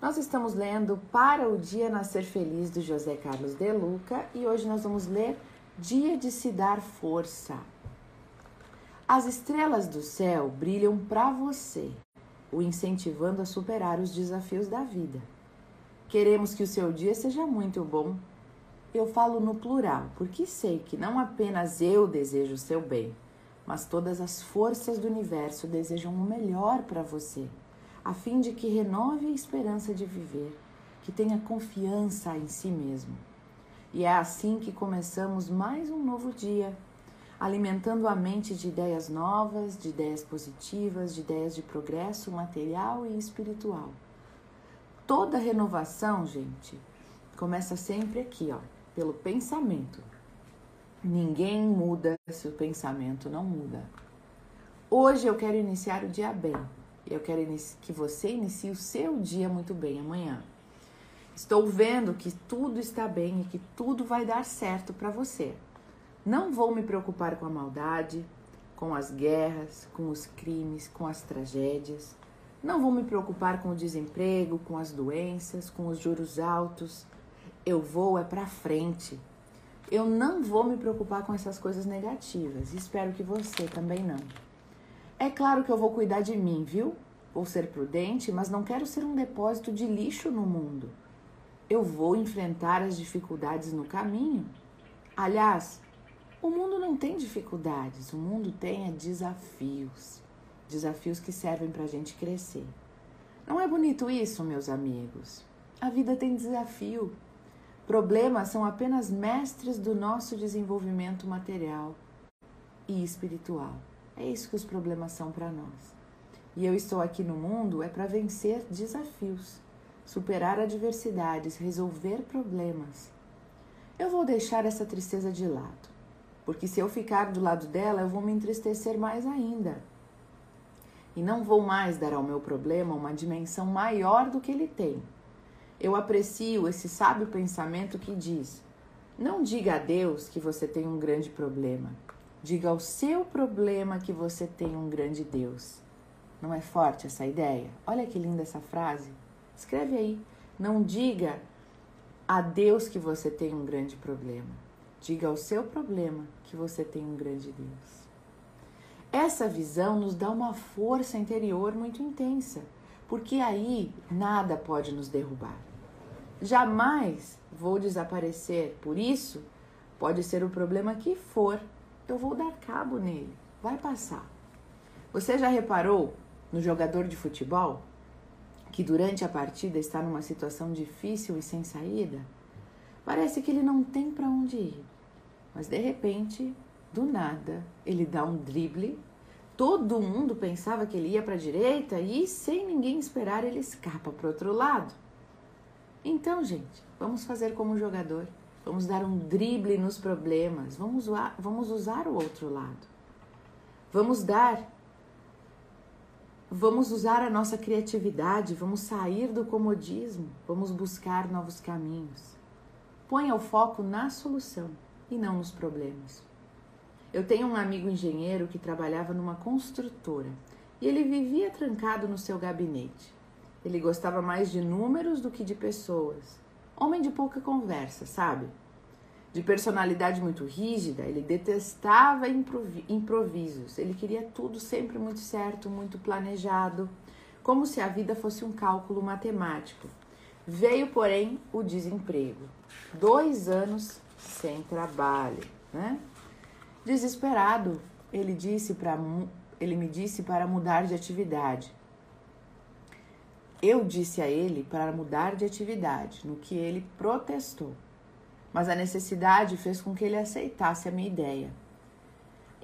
Nós estamos lendo Para o Dia Nascer Feliz do José Carlos De Luca e hoje nós vamos ler Dia de se dar força. As estrelas do céu brilham para você, o incentivando a superar os desafios da vida. Queremos que o seu dia seja muito bom. Eu falo no plural, porque sei que não apenas eu desejo o seu bem, mas todas as forças do universo desejam o melhor para você, a fim de que renove a esperança de viver, que tenha confiança em si mesmo. E é assim que começamos mais um novo dia, alimentando a mente de ideias novas, de ideias positivas, de ideias de progresso material e espiritual. Toda renovação, gente, começa sempre aqui, ó, pelo pensamento. Ninguém muda se o pensamento não muda. Hoje eu quero iniciar o dia bem. Eu quero que você inicie o seu dia muito bem amanhã. Estou vendo que tudo está bem e que tudo vai dar certo para você. Não vou me preocupar com a maldade, com as guerras, com os crimes, com as tragédias. Não vou me preocupar com o desemprego, com as doenças, com os juros altos. Eu vou é para frente. Eu não vou me preocupar com essas coisas negativas. Espero que você também não. É claro que eu vou cuidar de mim, viu? Vou ser prudente, mas não quero ser um depósito de lixo no mundo. Eu vou enfrentar as dificuldades no caminho. Aliás, o mundo não tem dificuldades, o mundo tem é desafios desafios que servem para a gente crescer. Não é bonito isso, meus amigos? A vida tem desafio. Problemas são apenas mestres do nosso desenvolvimento material e espiritual. É isso que os problemas são para nós. E eu estou aqui no mundo é para vencer desafios, superar adversidades, resolver problemas. Eu vou deixar essa tristeza de lado, porque se eu ficar do lado dela, eu vou me entristecer mais ainda e não vou mais dar ao meu problema uma dimensão maior do que ele tem. Eu aprecio esse sábio pensamento que diz: não diga a Deus que você tem um grande problema. Diga ao seu problema que você tem um grande Deus. Não é forte essa ideia? Olha que linda essa frase. Escreve aí. Não diga a Deus que você tem um grande problema. Diga ao seu problema que você tem um grande Deus. Essa visão nos dá uma força interior muito intensa, porque aí nada pode nos derrubar. Jamais vou desaparecer, por isso, pode ser o problema que for, eu vou dar cabo nele, vai passar. Você já reparou no jogador de futebol que durante a partida está numa situação difícil e sem saída? Parece que ele não tem para onde ir, mas de repente do nada, ele dá um drible, todo mundo pensava que ele ia para a direita e, sem ninguém esperar, ele escapa para o outro lado. Então, gente, vamos fazer como jogador. Vamos dar um drible nos problemas. Vamos, vamos usar o outro lado. Vamos dar. Vamos usar a nossa criatividade. Vamos sair do comodismo. Vamos buscar novos caminhos. Ponha o foco na solução e não nos problemas. Eu tenho um amigo engenheiro que trabalhava numa construtora e ele vivia trancado no seu gabinete. Ele gostava mais de números do que de pessoas. Homem de pouca conversa, sabe? De personalidade muito rígida, ele detestava improvisos. Ele queria tudo sempre muito certo, muito planejado, como se a vida fosse um cálculo matemático. Veio, porém, o desemprego. Dois anos sem trabalho, né? Desesperado, ele disse para ele me disse para mudar de atividade. Eu disse a ele para mudar de atividade, no que ele protestou. Mas a necessidade fez com que ele aceitasse a minha ideia.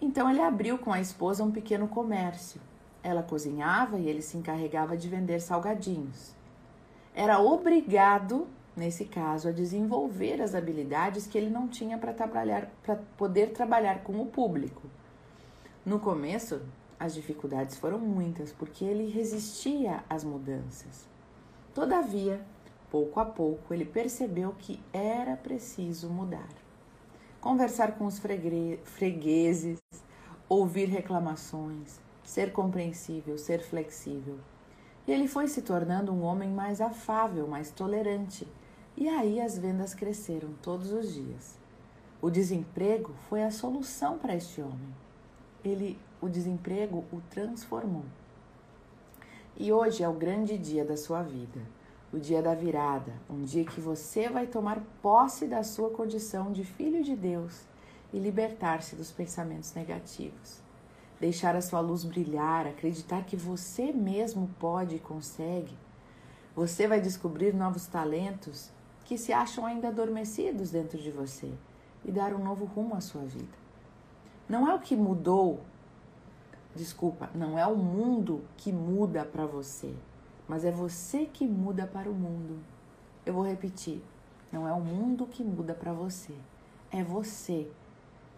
Então ele abriu com a esposa um pequeno comércio. Ela cozinhava e ele se encarregava de vender salgadinhos. Era obrigado nesse caso, a desenvolver as habilidades que ele não tinha para trabalhar, para poder trabalhar com o público. No começo, as dificuldades foram muitas, porque ele resistia às mudanças. Todavia, pouco a pouco, ele percebeu que era preciso mudar. Conversar com os fregueses, ouvir reclamações, ser compreensível, ser flexível. E ele foi se tornando um homem mais afável, mais tolerante. E aí as vendas cresceram todos os dias. O desemprego foi a solução para este homem. Ele, o desemprego o transformou. E hoje é o grande dia da sua vida, o dia da virada, um dia que você vai tomar posse da sua condição de filho de Deus e libertar-se dos pensamentos negativos. Deixar a sua luz brilhar, acreditar que você mesmo pode e consegue. Você vai descobrir novos talentos que se acham ainda adormecidos dentro de você e dar um novo rumo à sua vida. Não é o que mudou Desculpa, não é o mundo que muda para você, mas é você que muda para o mundo. Eu vou repetir. Não é o mundo que muda para você, é você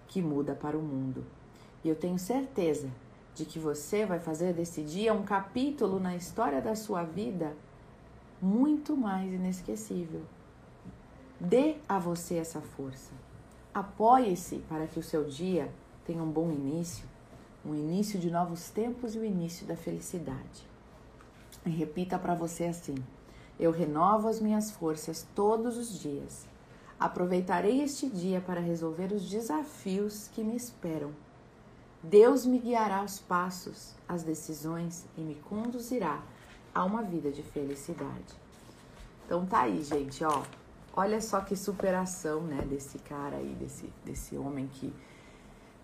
que muda para o mundo. E eu tenho certeza de que você vai fazer desse dia um capítulo na história da sua vida muito mais inesquecível. Dê a você essa força. Apoie-se para que o seu dia tenha um bom início o início de novos tempos e o início da felicidade. E repita para você assim: Eu renovo as minhas forças todos os dias. Aproveitarei este dia para resolver os desafios que me esperam. Deus me guiará os passos, as decisões e me conduzirá a uma vida de felicidade. Então tá aí, gente, ó. Olha só que superação, né, desse cara aí, desse, desse homem que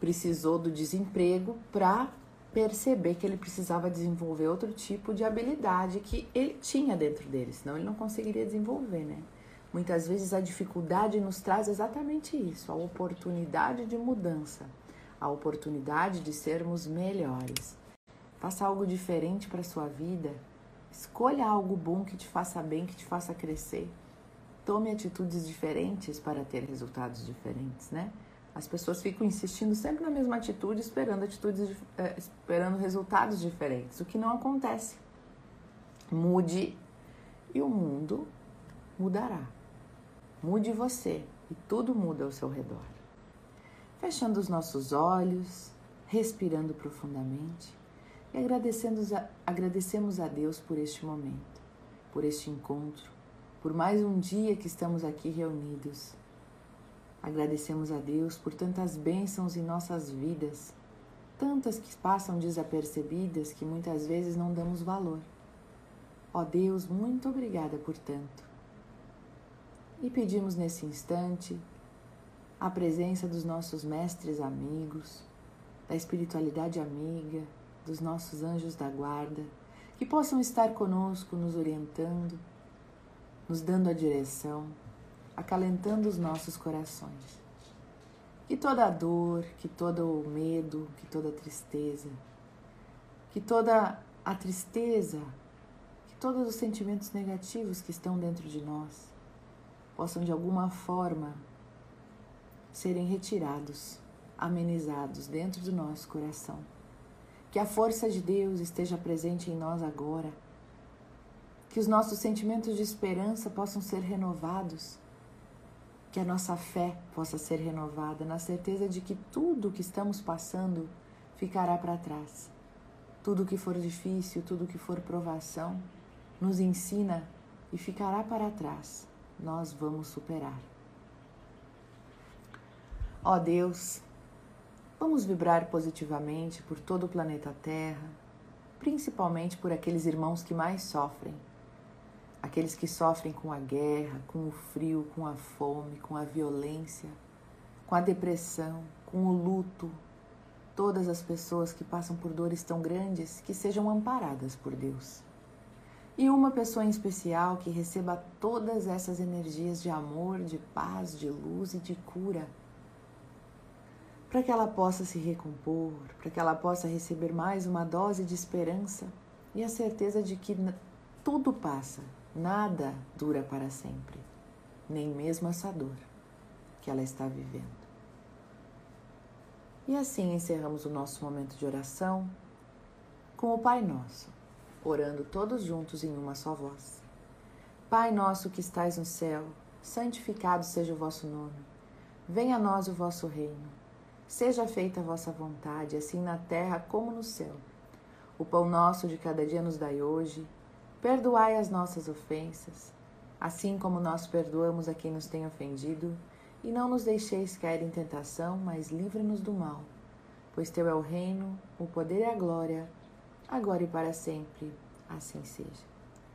precisou do desemprego para perceber que ele precisava desenvolver outro tipo de habilidade que ele tinha dentro dele, senão ele não conseguiria desenvolver, né? Muitas vezes a dificuldade nos traz exatamente isso, a oportunidade de mudança, a oportunidade de sermos melhores. Faça algo diferente para sua vida, escolha algo bom que te faça bem, que te faça crescer. Tome atitudes diferentes para ter resultados diferentes, né? As pessoas ficam insistindo sempre na mesma atitude, esperando atitudes, é, esperando resultados diferentes, o que não acontece. Mude e o mundo mudará. Mude você e tudo muda ao seu redor. Fechando os nossos olhos, respirando profundamente e agradecemos a, agradecemos a Deus por este momento, por este encontro, por mais um dia que estamos aqui reunidos Agradecemos a Deus por tantas bênçãos em nossas vidas, tantas que passam desapercebidas que muitas vezes não damos valor. Ó Deus, muito obrigada por tanto. E pedimos nesse instante a presença dos nossos mestres amigos, da espiritualidade amiga, dos nossos anjos da guarda, que possam estar conosco, nos orientando, nos dando a direção acalentando os nossos corações. Que toda a dor, que todo o medo, que toda a tristeza, que toda a tristeza, que todos os sentimentos negativos que estão dentro de nós possam de alguma forma serem retirados, amenizados dentro do nosso coração. Que a força de Deus esteja presente em nós agora. Que os nossos sentimentos de esperança possam ser renovados que a nossa fé possa ser renovada na certeza de que tudo o que estamos passando ficará para trás. Tudo que for difícil, tudo que for provação, nos ensina e ficará para trás. Nós vamos superar. Ó Deus, vamos vibrar positivamente por todo o planeta Terra, principalmente por aqueles irmãos que mais sofrem aqueles que sofrem com a guerra, com o frio, com a fome, com a violência, com a depressão, com o luto, todas as pessoas que passam por dores tão grandes que sejam amparadas por Deus. E uma pessoa em especial que receba todas essas energias de amor, de paz, de luz e de cura, para que ela possa se recompor, para que ela possa receber mais uma dose de esperança e a certeza de que tudo passa, Nada dura para sempre, nem mesmo essa dor que ela está vivendo. E assim encerramos o nosso momento de oração com o Pai Nosso, orando todos juntos em uma só voz. Pai nosso que estais no céu, santificado seja o vosso nome. Venha a nós o vosso reino. Seja feita a vossa vontade, assim na terra como no céu. O pão nosso de cada dia nos dai hoje Perdoai as nossas ofensas, assim como nós perdoamos a quem nos tem ofendido, e não nos deixeis cair em tentação, mas livre-nos do mal. Pois teu é o reino, o poder e a glória, agora e para sempre. Assim seja.